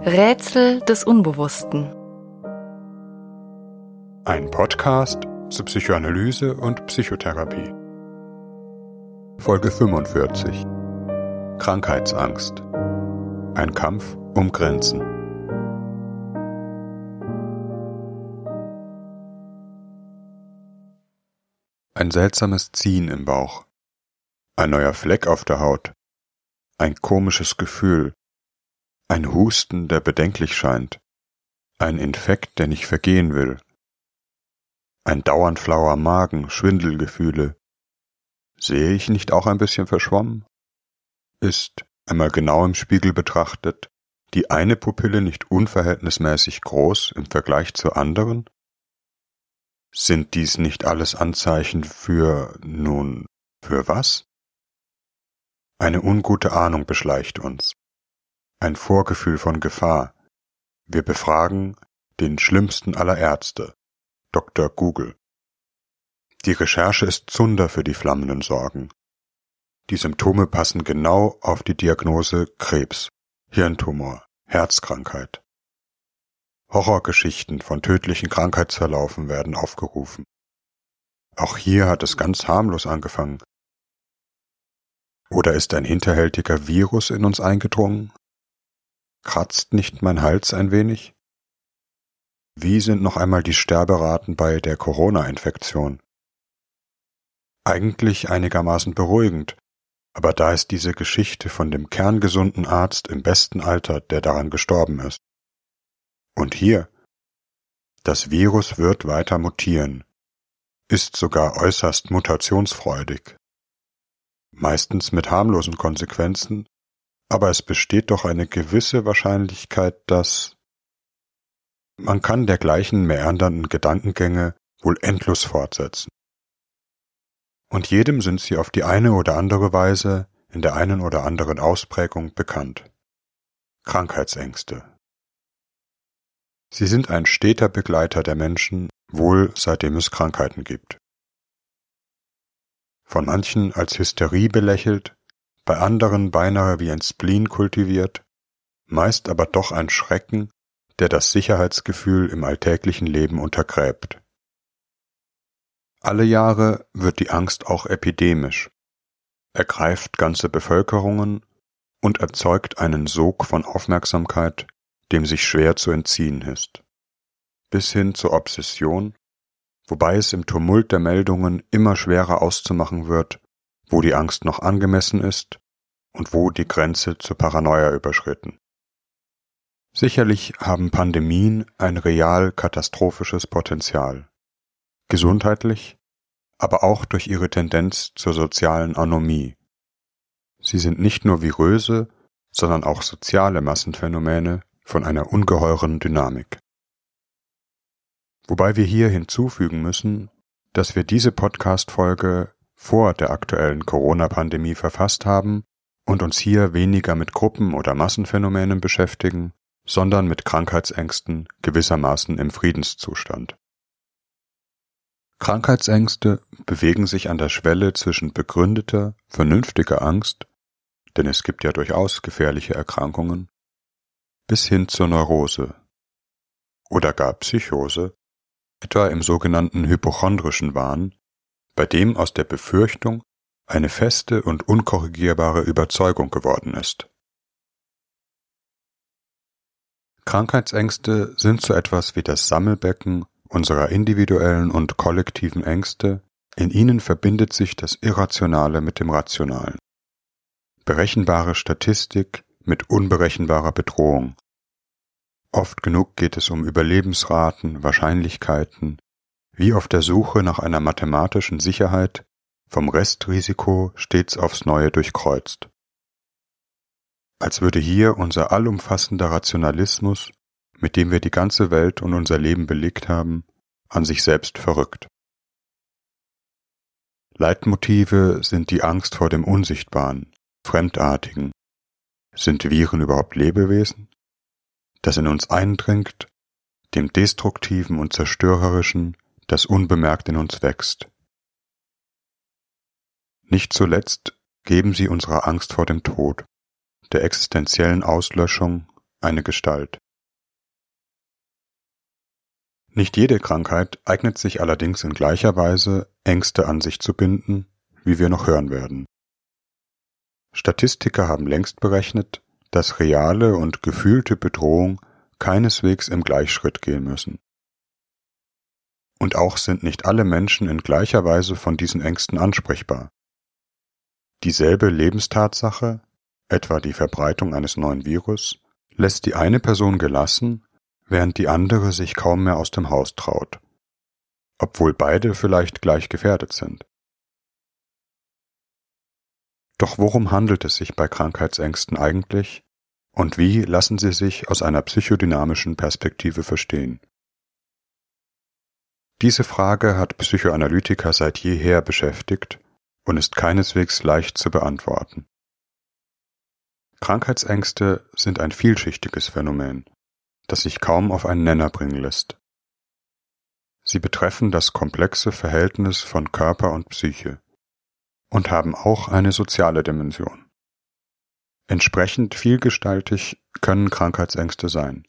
Rätsel des Unbewussten. Ein Podcast zu Psychoanalyse und Psychotherapie. Folge 45. Krankheitsangst. Ein Kampf um Grenzen. Ein seltsames Ziehen im Bauch. Ein neuer Fleck auf der Haut. Ein komisches Gefühl, ein Husten, der bedenklich scheint, ein Infekt, der nicht vergehen will, ein dauernd flauer Magen, Schwindelgefühle. Sehe ich nicht auch ein bisschen verschwommen? Ist, einmal genau im Spiegel betrachtet, die eine Pupille nicht unverhältnismäßig groß im Vergleich zur anderen? Sind dies nicht alles Anzeichen für, nun, für was? Eine ungute Ahnung beschleicht uns ein Vorgefühl von Gefahr. Wir befragen den schlimmsten aller Ärzte, Dr. Google. Die Recherche ist Zunder für die flammenden Sorgen. Die Symptome passen genau auf die Diagnose Krebs, Hirntumor, Herzkrankheit. Horrorgeschichten von tödlichen Krankheitsverlaufen werden aufgerufen. Auch hier hat es ganz harmlos angefangen. Oder ist ein hinterhältiger Virus in uns eingedrungen? Kratzt nicht mein Hals ein wenig? Wie sind noch einmal die Sterberaten bei der Corona-Infektion? Eigentlich einigermaßen beruhigend, aber da ist diese Geschichte von dem kerngesunden Arzt im besten Alter, der daran gestorben ist. Und hier, das Virus wird weiter mutieren, ist sogar äußerst mutationsfreudig. Meistens mit harmlosen Konsequenzen, aber es besteht doch eine gewisse Wahrscheinlichkeit, dass man kann dergleichen meandernden Gedankengänge wohl endlos fortsetzen. Und jedem sind sie auf die eine oder andere Weise in der einen oder anderen Ausprägung bekannt. Krankheitsängste. Sie sind ein steter Begleiter der Menschen, wohl seitdem es Krankheiten gibt. Von manchen als Hysterie belächelt, bei anderen beinahe wie ein Spleen kultiviert, meist aber doch ein Schrecken, der das Sicherheitsgefühl im alltäglichen Leben untergräbt. Alle Jahre wird die Angst auch epidemisch, ergreift ganze Bevölkerungen und erzeugt einen Sog von Aufmerksamkeit, dem sich schwer zu entziehen ist, bis hin zur Obsession, wobei es im Tumult der Meldungen immer schwerer auszumachen wird, wo die Angst noch angemessen ist und wo die Grenze zur Paranoia überschritten. Sicherlich haben Pandemien ein real katastrophisches Potenzial. Gesundheitlich, aber auch durch ihre Tendenz zur sozialen Anomie. Sie sind nicht nur viröse, sondern auch soziale Massenphänomene von einer ungeheuren Dynamik. Wobei wir hier hinzufügen müssen, dass wir diese Podcast-Folge vor der aktuellen Corona-Pandemie verfasst haben und uns hier weniger mit Gruppen- oder Massenphänomenen beschäftigen, sondern mit Krankheitsängsten gewissermaßen im Friedenszustand. Krankheitsängste bewegen sich an der Schwelle zwischen begründeter, vernünftiger Angst, denn es gibt ja durchaus gefährliche Erkrankungen, bis hin zur Neurose oder gar Psychose, etwa im sogenannten hypochondrischen Wahn, bei dem aus der Befürchtung eine feste und unkorrigierbare Überzeugung geworden ist. Krankheitsängste sind so etwas wie das Sammelbecken unserer individuellen und kollektiven Ängste, in ihnen verbindet sich das Irrationale mit dem Rationalen. Berechenbare Statistik mit unberechenbarer Bedrohung. Oft genug geht es um Überlebensraten, Wahrscheinlichkeiten, wie auf der Suche nach einer mathematischen Sicherheit, vom Restrisiko stets aufs Neue durchkreuzt. Als würde hier unser allumfassender Rationalismus, mit dem wir die ganze Welt und unser Leben belegt haben, an sich selbst verrückt. Leitmotive sind die Angst vor dem Unsichtbaren, Fremdartigen. Sind Viren überhaupt Lebewesen? Das in uns eindringt, dem Destruktiven und Zerstörerischen, das unbemerkt in uns wächst. Nicht zuletzt geben sie unserer Angst vor dem Tod, der existenziellen Auslöschung, eine Gestalt. Nicht jede Krankheit eignet sich allerdings in gleicher Weise, Ängste an sich zu binden, wie wir noch hören werden. Statistiker haben längst berechnet, dass reale und gefühlte Bedrohung keineswegs im Gleichschritt gehen müssen. Und auch sind nicht alle Menschen in gleicher Weise von diesen Ängsten ansprechbar. Dieselbe Lebenstatsache, etwa die Verbreitung eines neuen Virus, lässt die eine Person gelassen, während die andere sich kaum mehr aus dem Haus traut, obwohl beide vielleicht gleich gefährdet sind. Doch worum handelt es sich bei Krankheitsängsten eigentlich und wie lassen sie sich aus einer psychodynamischen Perspektive verstehen? Diese Frage hat Psychoanalytiker seit jeher beschäftigt und ist keineswegs leicht zu beantworten. Krankheitsängste sind ein vielschichtiges Phänomen, das sich kaum auf einen Nenner bringen lässt. Sie betreffen das komplexe Verhältnis von Körper und Psyche und haben auch eine soziale Dimension. Entsprechend vielgestaltig können Krankheitsängste sein.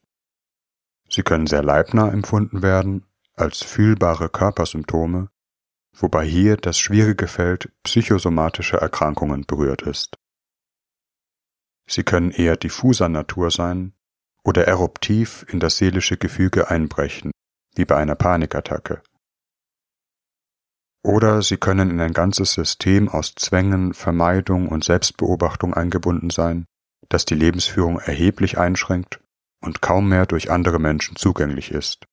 Sie können sehr leibnah empfunden werden, als fühlbare Körpersymptome, wobei hier das schwierige Feld psychosomatischer Erkrankungen berührt ist. Sie können eher diffuser Natur sein oder eruptiv in das seelische Gefüge einbrechen, wie bei einer Panikattacke. Oder sie können in ein ganzes System aus Zwängen, Vermeidung und Selbstbeobachtung eingebunden sein, das die Lebensführung erheblich einschränkt und kaum mehr durch andere Menschen zugänglich ist.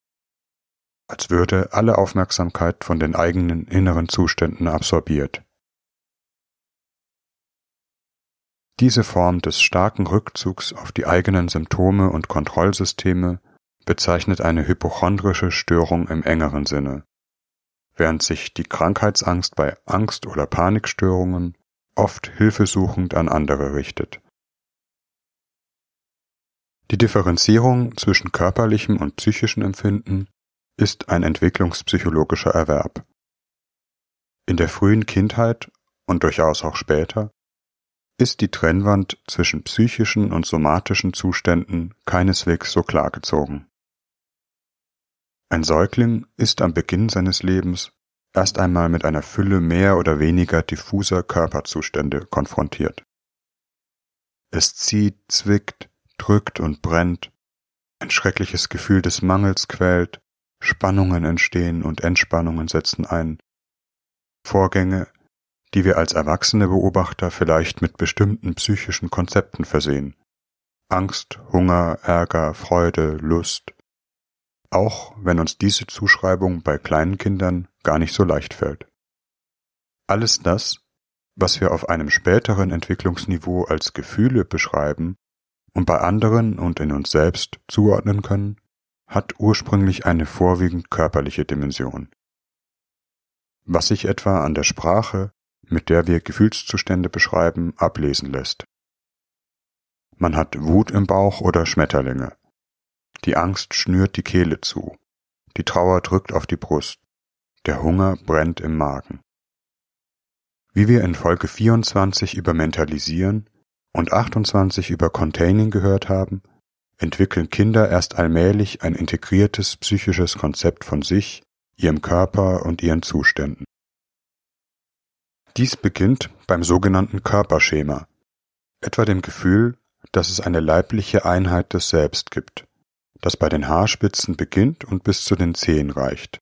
Als würde alle Aufmerksamkeit von den eigenen inneren Zuständen absorbiert. Diese Form des starken Rückzugs auf die eigenen Symptome und Kontrollsysteme bezeichnet eine hypochondrische Störung im engeren Sinne, während sich die Krankheitsangst bei Angst- oder Panikstörungen oft hilfesuchend an andere richtet. Die Differenzierung zwischen körperlichem und psychischem Empfinden ist ein entwicklungspsychologischer Erwerb. In der frühen Kindheit und durchaus auch später ist die Trennwand zwischen psychischen und somatischen Zuständen keineswegs so klar gezogen. Ein Säugling ist am Beginn seines Lebens erst einmal mit einer Fülle mehr oder weniger diffuser Körperzustände konfrontiert. Es zieht, zwickt, drückt und brennt, ein schreckliches Gefühl des Mangels quält, Spannungen entstehen und Entspannungen setzen ein, Vorgänge, die wir als erwachsene Beobachter vielleicht mit bestimmten psychischen Konzepten versehen. Angst, Hunger, Ärger, Freude, Lust. Auch wenn uns diese Zuschreibung bei kleinen Kindern gar nicht so leicht fällt. Alles das, was wir auf einem späteren Entwicklungsniveau als Gefühle beschreiben und bei anderen und in uns selbst zuordnen können, hat ursprünglich eine vorwiegend körperliche Dimension. Was sich etwa an der Sprache, mit der wir Gefühlszustände beschreiben, ablesen lässt. Man hat Wut im Bauch oder Schmetterlinge. Die Angst schnürt die Kehle zu. Die Trauer drückt auf die Brust. Der Hunger brennt im Magen. Wie wir in Folge 24 über Mentalisieren und 28 über Containing gehört haben, entwickeln Kinder erst allmählich ein integriertes psychisches Konzept von sich, ihrem Körper und ihren Zuständen. Dies beginnt beim sogenannten Körperschema, etwa dem Gefühl, dass es eine leibliche Einheit des Selbst gibt, das bei den Haarspitzen beginnt und bis zu den Zehen reicht,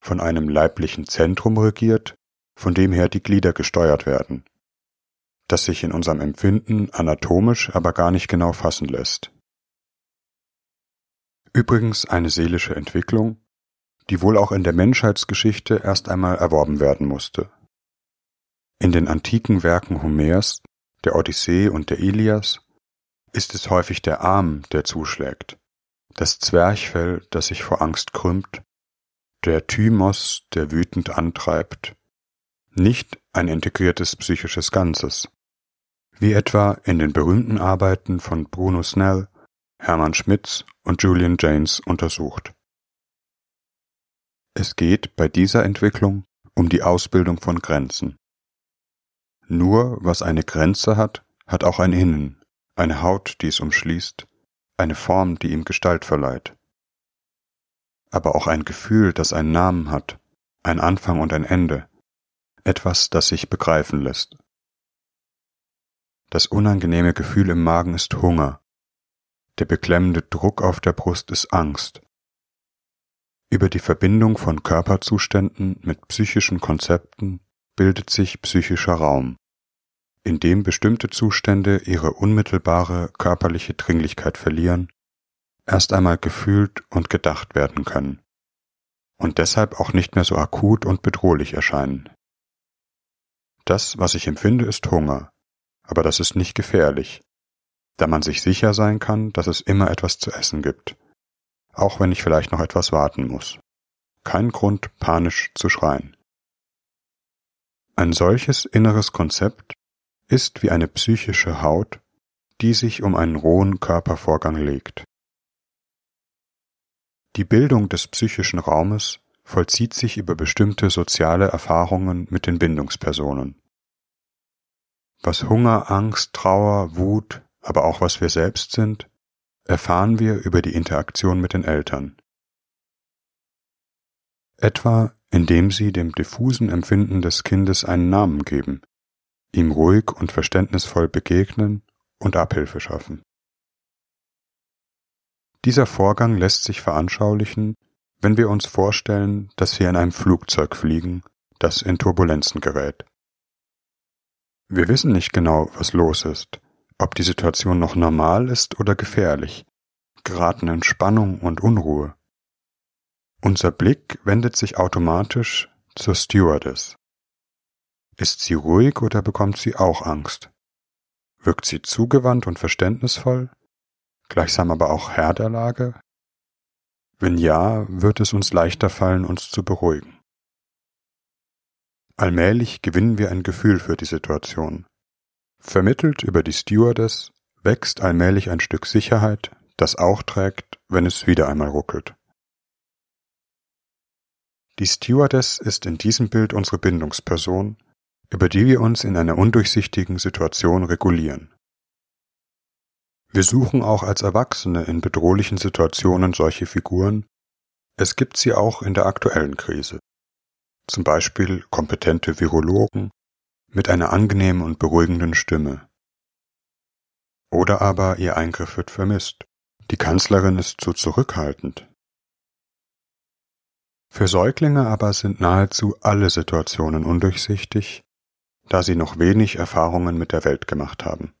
von einem leiblichen Zentrum regiert, von dem her die Glieder gesteuert werden, das sich in unserem Empfinden anatomisch aber gar nicht genau fassen lässt. Übrigens eine seelische Entwicklung, die wohl auch in der Menschheitsgeschichte erst einmal erworben werden musste. In den antiken Werken Homers, der Odyssee und der Ilias ist es häufig der Arm, der zuschlägt, das Zwerchfell, das sich vor Angst krümmt, der Thymos, der wütend antreibt, nicht ein integriertes psychisches Ganzes, wie etwa in den berühmten Arbeiten von Bruno Snell, Hermann Schmitz und Julian Janes untersucht. Es geht bei dieser Entwicklung um die Ausbildung von Grenzen. Nur was eine Grenze hat, hat auch ein Innen, eine Haut, die es umschließt, eine Form, die ihm Gestalt verleiht. Aber auch ein Gefühl, das einen Namen hat, ein Anfang und ein Ende, etwas, das sich begreifen lässt. Das unangenehme Gefühl im Magen ist Hunger, der beklemmende Druck auf der Brust ist Angst. Über die Verbindung von Körperzuständen mit psychischen Konzepten bildet sich psychischer Raum, in dem bestimmte Zustände ihre unmittelbare körperliche Dringlichkeit verlieren, erst einmal gefühlt und gedacht werden können und deshalb auch nicht mehr so akut und bedrohlich erscheinen. Das, was ich empfinde, ist Hunger, aber das ist nicht gefährlich, da man sich sicher sein kann, dass es immer etwas zu essen gibt, auch wenn ich vielleicht noch etwas warten muss. Kein Grund, panisch zu schreien. Ein solches inneres Konzept ist wie eine psychische Haut, die sich um einen rohen Körpervorgang legt. Die Bildung des psychischen Raumes vollzieht sich über bestimmte soziale Erfahrungen mit den Bindungspersonen. Was Hunger, Angst, Trauer, Wut, aber auch was wir selbst sind, erfahren wir über die Interaktion mit den Eltern. Etwa indem sie dem diffusen Empfinden des Kindes einen Namen geben, ihm ruhig und verständnisvoll begegnen und Abhilfe schaffen. Dieser Vorgang lässt sich veranschaulichen, wenn wir uns vorstellen, dass wir in einem Flugzeug fliegen, das in Turbulenzen gerät. Wir wissen nicht genau, was los ist, ob die Situation noch normal ist oder gefährlich, geraten in Spannung und Unruhe. Unser Blick wendet sich automatisch zur Stewardess. Ist sie ruhig oder bekommt sie auch Angst? Wirkt sie zugewandt und verständnisvoll, gleichsam aber auch Herr der Lage? Wenn ja, wird es uns leichter fallen, uns zu beruhigen. Allmählich gewinnen wir ein Gefühl für die Situation. Vermittelt über die Stewardess wächst allmählich ein Stück Sicherheit, das auch trägt, wenn es wieder einmal ruckelt. Die Stewardess ist in diesem Bild unsere Bindungsperson, über die wir uns in einer undurchsichtigen Situation regulieren. Wir suchen auch als Erwachsene in bedrohlichen Situationen solche Figuren, es gibt sie auch in der aktuellen Krise. Zum Beispiel kompetente Virologen mit einer angenehmen und beruhigenden Stimme. Oder aber ihr Eingriff wird vermisst. Die Kanzlerin ist zu zurückhaltend. Für Säuglinge aber sind nahezu alle Situationen undurchsichtig, da sie noch wenig Erfahrungen mit der Welt gemacht haben.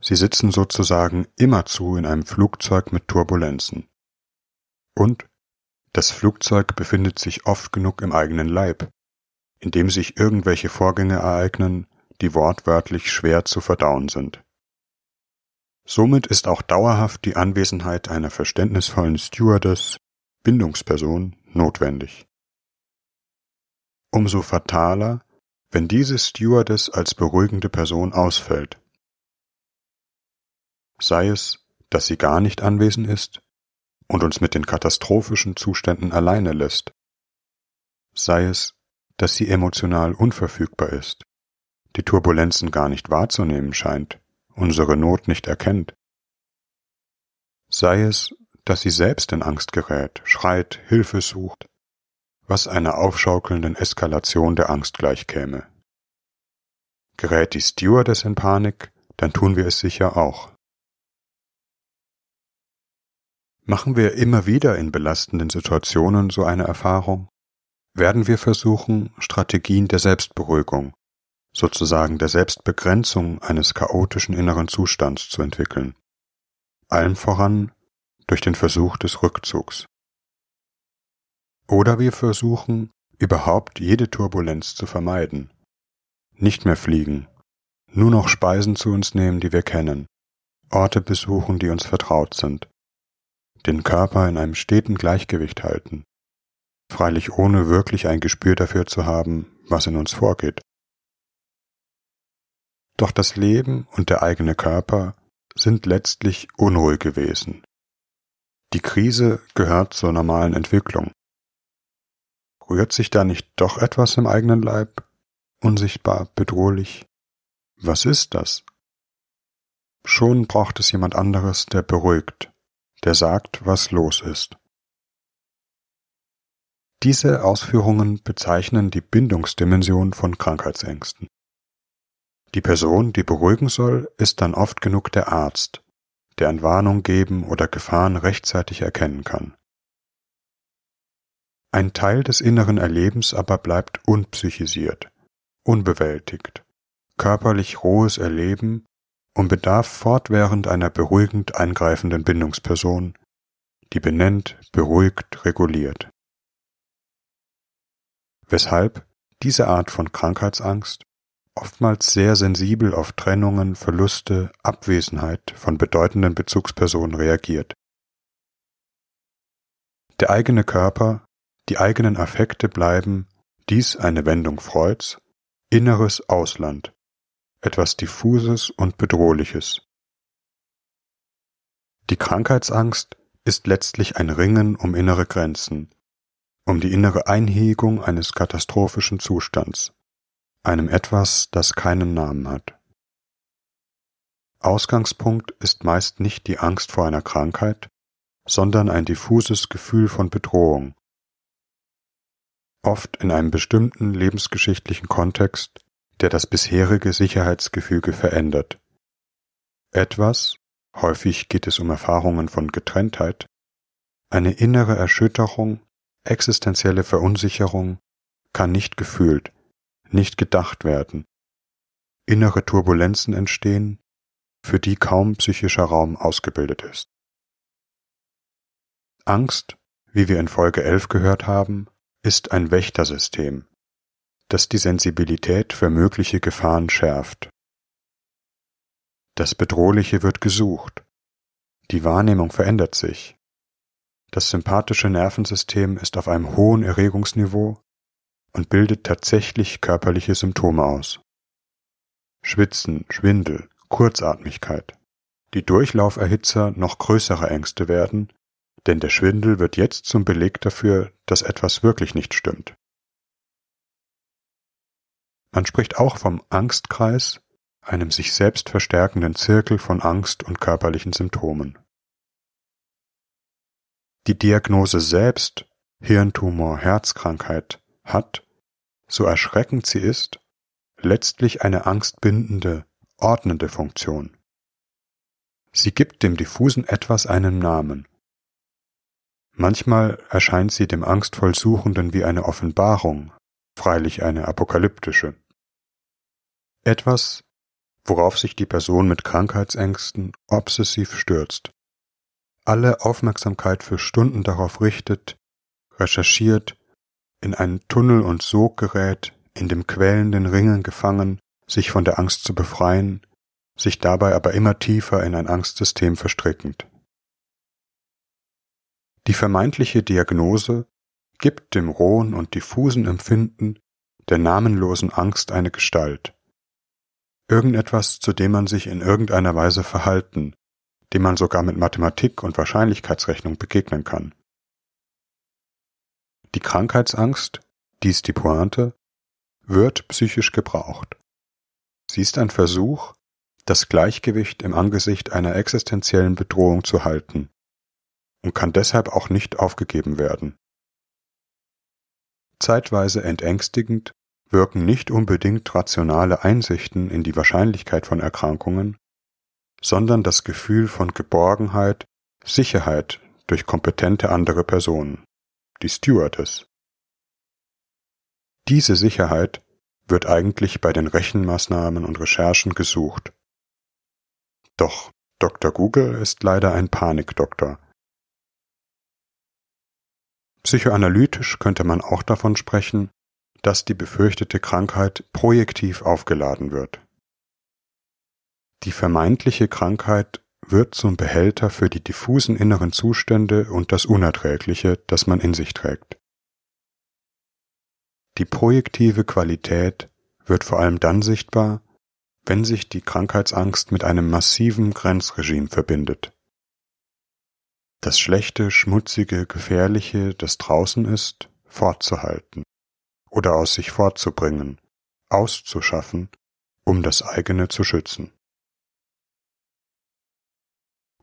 Sie sitzen sozusagen immerzu in einem Flugzeug mit Turbulenzen. Und das Flugzeug befindet sich oft genug im eigenen Leib, in dem sich irgendwelche Vorgänge ereignen, die wortwörtlich schwer zu verdauen sind. Somit ist auch dauerhaft die Anwesenheit einer verständnisvollen Stewardess, Bindungsperson, notwendig. Umso fataler, wenn diese Stewardess als beruhigende Person ausfällt. Sei es, dass sie gar nicht anwesend ist und uns mit den katastrophischen Zuständen alleine lässt. Sei es, dass sie emotional unverfügbar ist, die Turbulenzen gar nicht wahrzunehmen scheint, unsere Not nicht erkennt. Sei es, dass sie selbst in Angst gerät, schreit, Hilfe sucht, was einer aufschaukelnden Eskalation der Angst gleichkäme. Gerät die Stewardess in Panik, dann tun wir es sicher auch. Machen wir immer wieder in belastenden Situationen so eine Erfahrung, werden wir versuchen, Strategien der Selbstberuhigung, sozusagen der Selbstbegrenzung eines chaotischen inneren Zustands zu entwickeln. Allem voran durch den Versuch des Rückzugs. Oder wir versuchen, überhaupt jede Turbulenz zu vermeiden. Nicht mehr fliegen, nur noch Speisen zu uns nehmen, die wir kennen, Orte besuchen, die uns vertraut sind, den Körper in einem steten Gleichgewicht halten, freilich ohne wirklich ein Gespür dafür zu haben, was in uns vorgeht. Doch das Leben und der eigene Körper sind letztlich unruhige Wesen, die Krise gehört zur normalen Entwicklung. Rührt sich da nicht doch etwas im eigenen Leib? Unsichtbar, bedrohlich? Was ist das? Schon braucht es jemand anderes, der beruhigt, der sagt, was los ist. Diese Ausführungen bezeichnen die Bindungsdimension von Krankheitsängsten. Die Person, die beruhigen soll, ist dann oft genug der Arzt, der ein Warnung geben oder Gefahren rechtzeitig erkennen kann. Ein Teil des inneren Erlebens aber bleibt unpsychisiert, unbewältigt, körperlich rohes Erleben und bedarf fortwährend einer beruhigend eingreifenden Bindungsperson, die benennt, beruhigt, reguliert. Weshalb diese Art von Krankheitsangst oftmals sehr sensibel auf Trennungen, Verluste, Abwesenheit von bedeutenden Bezugspersonen reagiert. Der eigene Körper, die eigenen Affekte bleiben, dies eine Wendung Freuds, inneres Ausland, etwas Diffuses und Bedrohliches. Die Krankheitsangst ist letztlich ein Ringen um innere Grenzen, um die innere Einhegung eines katastrophischen Zustands, einem etwas, das keinen Namen hat. Ausgangspunkt ist meist nicht die Angst vor einer Krankheit, sondern ein diffuses Gefühl von Bedrohung, oft in einem bestimmten lebensgeschichtlichen Kontext der das bisherige Sicherheitsgefüge verändert. Etwas, häufig geht es um Erfahrungen von Getrenntheit, eine innere Erschütterung, existenzielle Verunsicherung kann nicht gefühlt, nicht gedacht werden. Innere Turbulenzen entstehen, für die kaum psychischer Raum ausgebildet ist. Angst, wie wir in Folge 11 gehört haben, ist ein Wächtersystem, das die Sensibilität für mögliche Gefahren schärft. Das Bedrohliche wird gesucht. Die Wahrnehmung verändert sich. Das sympathische Nervensystem ist auf einem hohen Erregungsniveau und bildet tatsächlich körperliche Symptome aus. Schwitzen, Schwindel, Kurzatmigkeit. Die Durchlauferhitzer noch größere Ängste werden, denn der Schwindel wird jetzt zum Beleg dafür, dass etwas wirklich nicht stimmt. Man spricht auch vom Angstkreis, einem sich selbst verstärkenden Zirkel von Angst und körperlichen Symptomen. Die Diagnose selbst, Hirntumor, Herzkrankheit, hat, so erschreckend sie ist, letztlich eine angstbindende, ordnende Funktion. Sie gibt dem diffusen Etwas einen Namen. Manchmal erscheint sie dem angstvoll Suchenden wie eine Offenbarung, freilich eine apokalyptische. Etwas, worauf sich die Person mit Krankheitsängsten obsessiv stürzt, alle Aufmerksamkeit für Stunden darauf richtet, recherchiert, in einen Tunnel und Sog gerät, in dem quälenden Ringen gefangen, sich von der Angst zu befreien, sich dabei aber immer tiefer in ein Angstsystem verstrickend. Die vermeintliche Diagnose gibt dem rohen und diffusen Empfinden der namenlosen Angst eine Gestalt. Irgendetwas, zu dem man sich in irgendeiner Weise verhalten, dem man sogar mit Mathematik und Wahrscheinlichkeitsrechnung begegnen kann. Die Krankheitsangst, dies die Pointe, wird psychisch gebraucht. Sie ist ein Versuch, das Gleichgewicht im Angesicht einer existenziellen Bedrohung zu halten und kann deshalb auch nicht aufgegeben werden. Zeitweise entängstigend wirken nicht unbedingt rationale Einsichten in die Wahrscheinlichkeit von Erkrankungen, sondern das Gefühl von Geborgenheit, Sicherheit durch kompetente andere Personen, die Stewardess. Diese Sicherheit wird eigentlich bei den Rechenmaßnahmen und Recherchen gesucht. Doch Dr. Google ist leider ein Panikdoktor. Psychoanalytisch könnte man auch davon sprechen, dass die befürchtete Krankheit projektiv aufgeladen wird. Die vermeintliche Krankheit wird zum Behälter für die diffusen inneren Zustände und das Unerträgliche, das man in sich trägt. Die projektive Qualität wird vor allem dann sichtbar, wenn sich die Krankheitsangst mit einem massiven Grenzregime verbindet. Das Schlechte, Schmutzige, Gefährliche, das draußen ist, fortzuhalten oder aus sich fortzubringen, auszuschaffen, um das eigene zu schützen.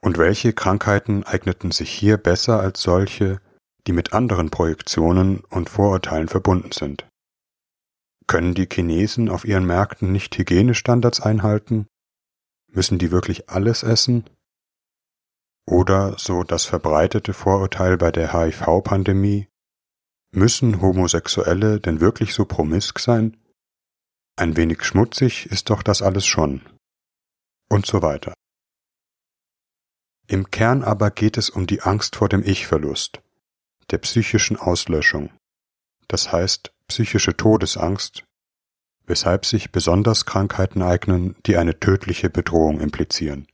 Und welche Krankheiten eigneten sich hier besser als solche, die mit anderen Projektionen und Vorurteilen verbunden sind? Können die Chinesen auf ihren Märkten nicht Hygienestandards einhalten? Müssen die wirklich alles essen? Oder so das verbreitete Vorurteil bei der HIV-Pandemie, müssen Homosexuelle denn wirklich so promisk sein? Ein wenig schmutzig ist doch das alles schon. Und so weiter. Im Kern aber geht es um die Angst vor dem Ich-Verlust, der psychischen Auslöschung, das heißt psychische Todesangst, weshalb sich besonders Krankheiten eignen, die eine tödliche Bedrohung implizieren.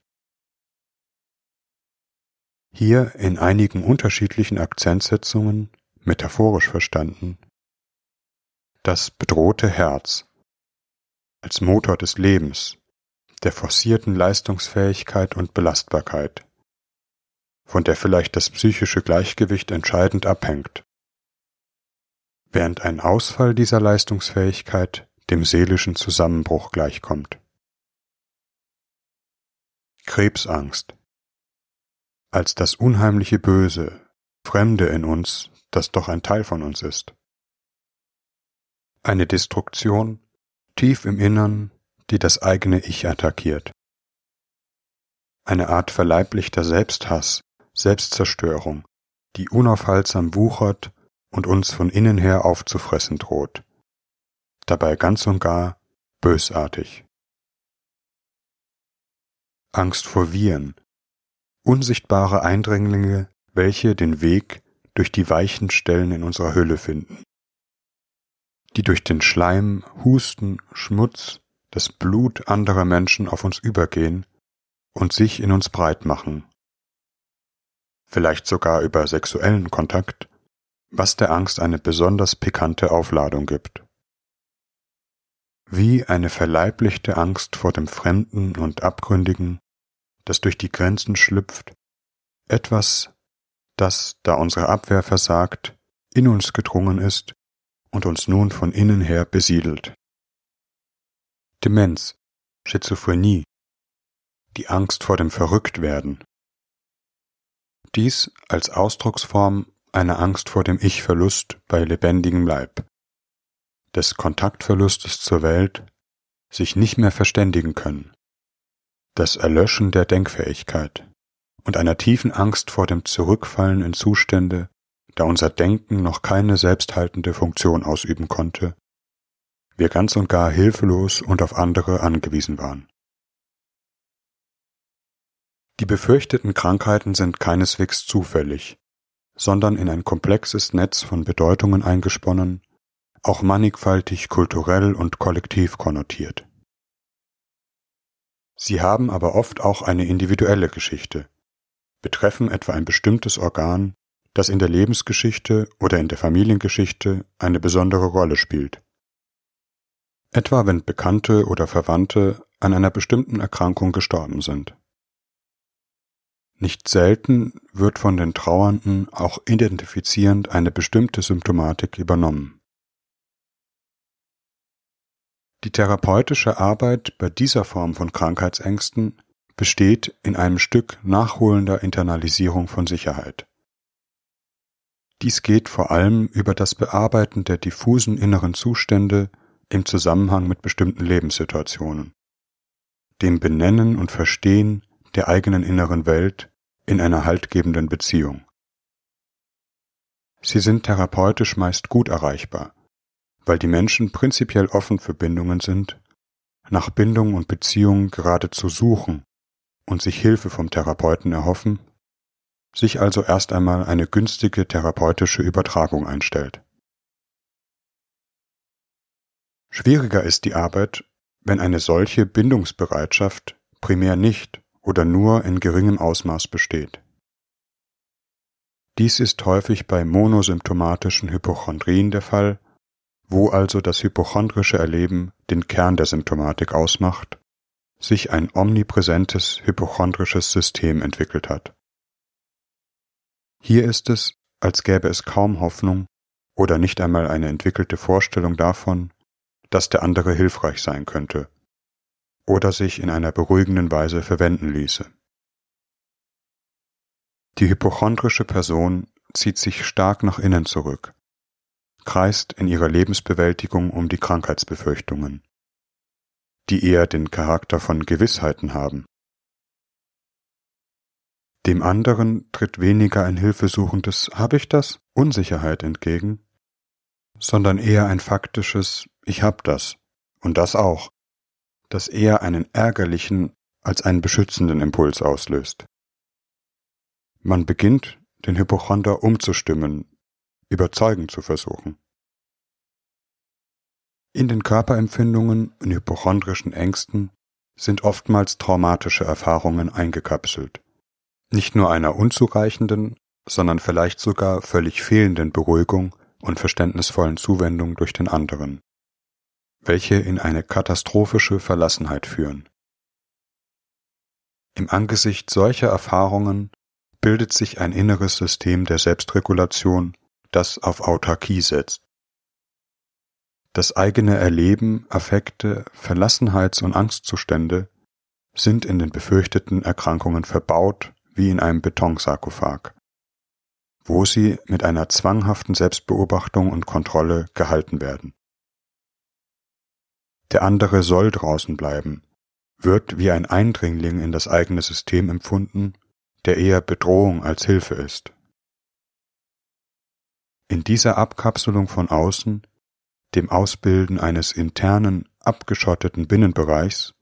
Hier in einigen unterschiedlichen Akzentsetzungen, metaphorisch verstanden, das bedrohte Herz als Motor des Lebens, der forcierten Leistungsfähigkeit und Belastbarkeit, von der vielleicht das psychische Gleichgewicht entscheidend abhängt, während ein Ausfall dieser Leistungsfähigkeit dem seelischen Zusammenbruch gleichkommt. Krebsangst als das unheimliche Böse, Fremde in uns, das doch ein Teil von uns ist. Eine Destruktion tief im Innern, die das eigene Ich attackiert. Eine Art verleiblichter Selbsthass, Selbstzerstörung, die unaufhaltsam wuchert und uns von innen her aufzufressen droht. Dabei ganz und gar bösartig. Angst vor Viren, unsichtbare Eindringlinge, welche den Weg durch die weichen Stellen in unserer Hülle finden, die durch den Schleim, Husten, Schmutz, das Blut anderer Menschen auf uns übergehen und sich in uns breit machen, vielleicht sogar über sexuellen Kontakt, was der Angst eine besonders pikante Aufladung gibt. Wie eine verleiblichte Angst vor dem Fremden und Abgründigen, das durch die Grenzen schlüpft, etwas, das, da unsere Abwehr versagt, in uns gedrungen ist und uns nun von innen her besiedelt. Demenz, Schizophrenie, die Angst vor dem Verrücktwerden, dies als Ausdrucksform einer Angst vor dem Ich-Verlust bei lebendigem Leib, des Kontaktverlustes zur Welt, sich nicht mehr verständigen können, das Erlöschen der Denkfähigkeit und einer tiefen Angst vor dem Zurückfallen in Zustände, da unser Denken noch keine selbsthaltende Funktion ausüben konnte, wir ganz und gar hilflos und auf andere angewiesen waren. Die befürchteten Krankheiten sind keineswegs zufällig, sondern in ein komplexes Netz von Bedeutungen eingesponnen, auch mannigfaltig kulturell und kollektiv konnotiert. Sie haben aber oft auch eine individuelle Geschichte, betreffen etwa ein bestimmtes Organ, das in der Lebensgeschichte oder in der Familiengeschichte eine besondere Rolle spielt. Etwa wenn Bekannte oder Verwandte an einer bestimmten Erkrankung gestorben sind. Nicht selten wird von den Trauernden auch identifizierend eine bestimmte Symptomatik übernommen. Die therapeutische Arbeit bei dieser Form von Krankheitsängsten besteht in einem Stück nachholender Internalisierung von Sicherheit. Dies geht vor allem über das Bearbeiten der diffusen inneren Zustände im Zusammenhang mit bestimmten Lebenssituationen, dem Benennen und Verstehen der eigenen inneren Welt in einer haltgebenden Beziehung. Sie sind therapeutisch meist gut erreichbar, weil die Menschen prinzipiell offen für Bindungen sind, nach Bindung und Beziehung geradezu suchen und sich Hilfe vom Therapeuten erhoffen, sich also erst einmal eine günstige therapeutische Übertragung einstellt. Schwieriger ist die Arbeit, wenn eine solche Bindungsbereitschaft primär nicht oder nur in geringem Ausmaß besteht. Dies ist häufig bei monosymptomatischen Hypochondrien der Fall, wo also das hypochondrische Erleben den Kern der Symptomatik ausmacht, sich ein omnipräsentes hypochondrisches System entwickelt hat. Hier ist es, als gäbe es kaum Hoffnung oder nicht einmal eine entwickelte Vorstellung davon, dass der andere hilfreich sein könnte, oder sich in einer beruhigenden Weise verwenden ließe. Die hypochondrische Person zieht sich stark nach innen zurück, kreist in ihrer Lebensbewältigung um die Krankheitsbefürchtungen, die eher den Charakter von Gewissheiten haben. Dem anderen tritt weniger ein hilfesuchendes Hab ich das? Unsicherheit entgegen, sondern eher ein faktisches Ich hab das und das auch, das eher einen ärgerlichen als einen beschützenden Impuls auslöst. Man beginnt, den Hypochonder umzustimmen, überzeugend zu versuchen. In den Körperempfindungen und hypochondrischen Ängsten sind oftmals traumatische Erfahrungen eingekapselt, nicht nur einer unzureichenden, sondern vielleicht sogar völlig fehlenden Beruhigung und verständnisvollen Zuwendung durch den anderen, welche in eine katastrophische Verlassenheit führen. Im Angesicht solcher Erfahrungen bildet sich ein inneres System der Selbstregulation, das auf Autarkie setzt. Das eigene Erleben, Affekte, Verlassenheits- und Angstzustände sind in den befürchteten Erkrankungen verbaut wie in einem Betonsarkophag, wo sie mit einer zwanghaften Selbstbeobachtung und Kontrolle gehalten werden. Der andere soll draußen bleiben, wird wie ein Eindringling in das eigene System empfunden der eher Bedrohung als Hilfe ist. In dieser Abkapselung von außen, dem Ausbilden eines internen, abgeschotteten Binnenbereichs,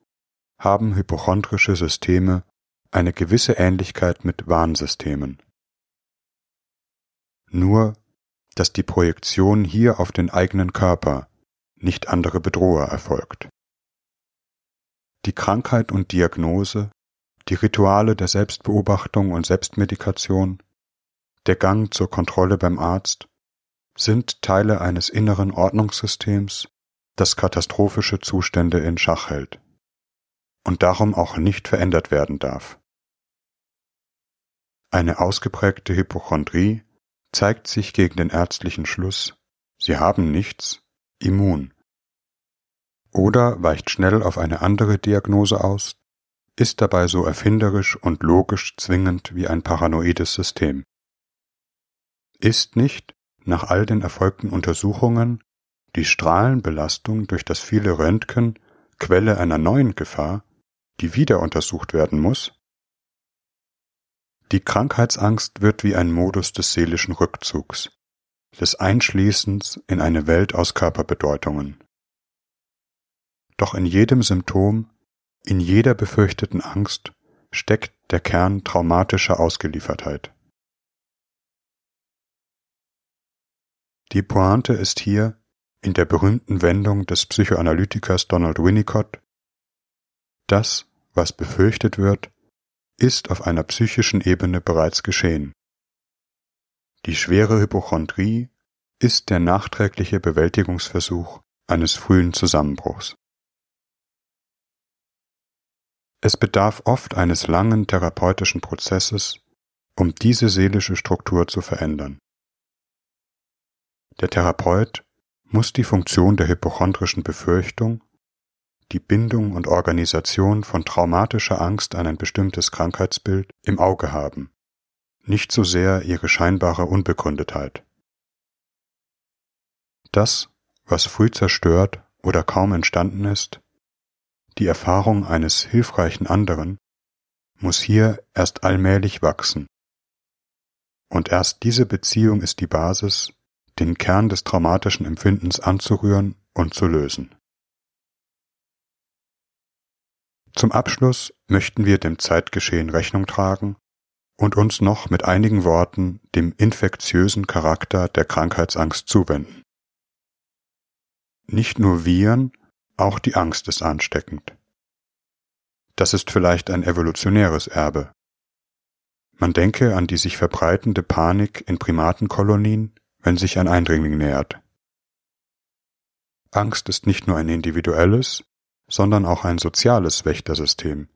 haben hypochondrische Systeme eine gewisse Ähnlichkeit mit Warnsystemen. Nur, dass die Projektion hier auf den eigenen Körper, nicht andere Bedroher erfolgt. Die Krankheit und Diagnose die Rituale der Selbstbeobachtung und Selbstmedikation, der Gang zur Kontrolle beim Arzt sind Teile eines inneren Ordnungssystems, das katastrophische Zustände in Schach hält und darum auch nicht verändert werden darf. Eine ausgeprägte Hypochondrie zeigt sich gegen den ärztlichen Schluss, sie haben nichts, immun. Oder weicht schnell auf eine andere Diagnose aus, ist dabei so erfinderisch und logisch zwingend wie ein paranoides System. Ist nicht, nach all den erfolgten Untersuchungen, die Strahlenbelastung durch das viele Röntgen Quelle einer neuen Gefahr, die wieder untersucht werden muss? Die Krankheitsangst wird wie ein Modus des seelischen Rückzugs, des Einschließens in eine Welt aus Körperbedeutungen. Doch in jedem Symptom in jeder befürchteten Angst steckt der Kern traumatischer Ausgeliefertheit. Die Pointe ist hier in der berühmten Wendung des Psychoanalytikers Donald Winnicott, das, was befürchtet wird, ist auf einer psychischen Ebene bereits geschehen. Die schwere Hypochondrie ist der nachträgliche Bewältigungsversuch eines frühen Zusammenbruchs. Es bedarf oft eines langen therapeutischen Prozesses, um diese seelische Struktur zu verändern. Der Therapeut muss die Funktion der hypochondrischen Befürchtung, die Bindung und Organisation von traumatischer Angst an ein bestimmtes Krankheitsbild im Auge haben, nicht so sehr ihre scheinbare Unbegründetheit. Das, was früh zerstört oder kaum entstanden ist, die Erfahrung eines hilfreichen anderen muss hier erst allmählich wachsen. Und erst diese Beziehung ist die Basis, den Kern des traumatischen Empfindens anzurühren und zu lösen. Zum Abschluss möchten wir dem Zeitgeschehen Rechnung tragen und uns noch mit einigen Worten dem infektiösen Charakter der Krankheitsangst zuwenden. Nicht nur Viren, auch die Angst ist ansteckend. Das ist vielleicht ein evolutionäres Erbe. Man denke an die sich verbreitende Panik in Primatenkolonien, wenn sich ein Eindringling nähert. Angst ist nicht nur ein individuelles, sondern auch ein soziales Wächtersystem,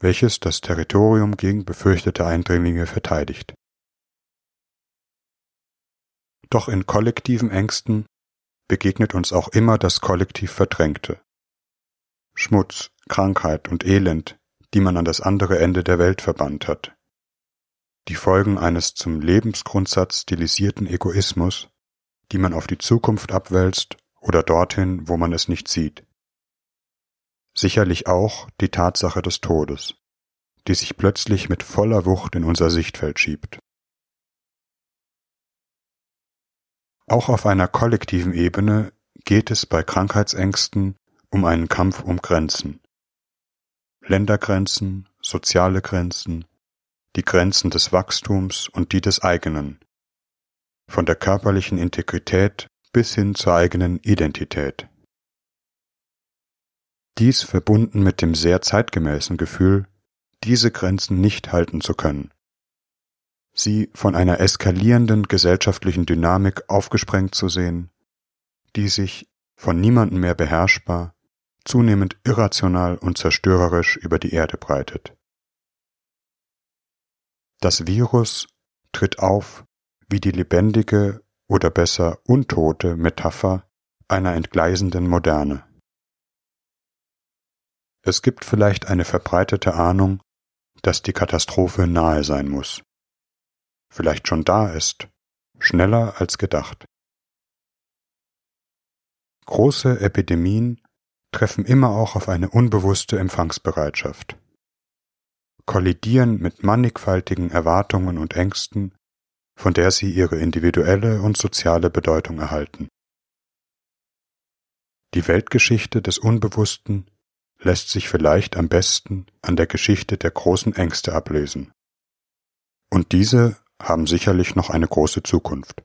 welches das Territorium gegen befürchtete Eindringlinge verteidigt. Doch in kollektiven Ängsten begegnet uns auch immer das kollektiv Verdrängte. Schmutz, Krankheit und Elend, die man an das andere Ende der Welt verbannt hat. Die Folgen eines zum Lebensgrundsatz stilisierten Egoismus, die man auf die Zukunft abwälzt oder dorthin, wo man es nicht sieht. Sicherlich auch die Tatsache des Todes, die sich plötzlich mit voller Wucht in unser Sichtfeld schiebt. Auch auf einer kollektiven Ebene geht es bei Krankheitsängsten um einen Kampf um Grenzen. Ländergrenzen, soziale Grenzen, die Grenzen des Wachstums und die des eigenen, von der körperlichen Integrität bis hin zur eigenen Identität. Dies verbunden mit dem sehr zeitgemäßen Gefühl, diese Grenzen nicht halten zu können. Sie von einer eskalierenden gesellschaftlichen Dynamik aufgesprengt zu sehen, die sich, von niemandem mehr beherrschbar, zunehmend irrational und zerstörerisch über die Erde breitet. Das Virus tritt auf wie die lebendige oder besser untote Metapher einer entgleisenden Moderne. Es gibt vielleicht eine verbreitete Ahnung, dass die Katastrophe nahe sein muss. Vielleicht schon da ist, schneller als gedacht. Große Epidemien treffen immer auch auf eine unbewusste Empfangsbereitschaft, kollidieren mit mannigfaltigen Erwartungen und Ängsten, von der sie ihre individuelle und soziale Bedeutung erhalten. Die Weltgeschichte des Unbewussten lässt sich vielleicht am besten an der Geschichte der großen Ängste ablesen. Und diese haben sicherlich noch eine große Zukunft.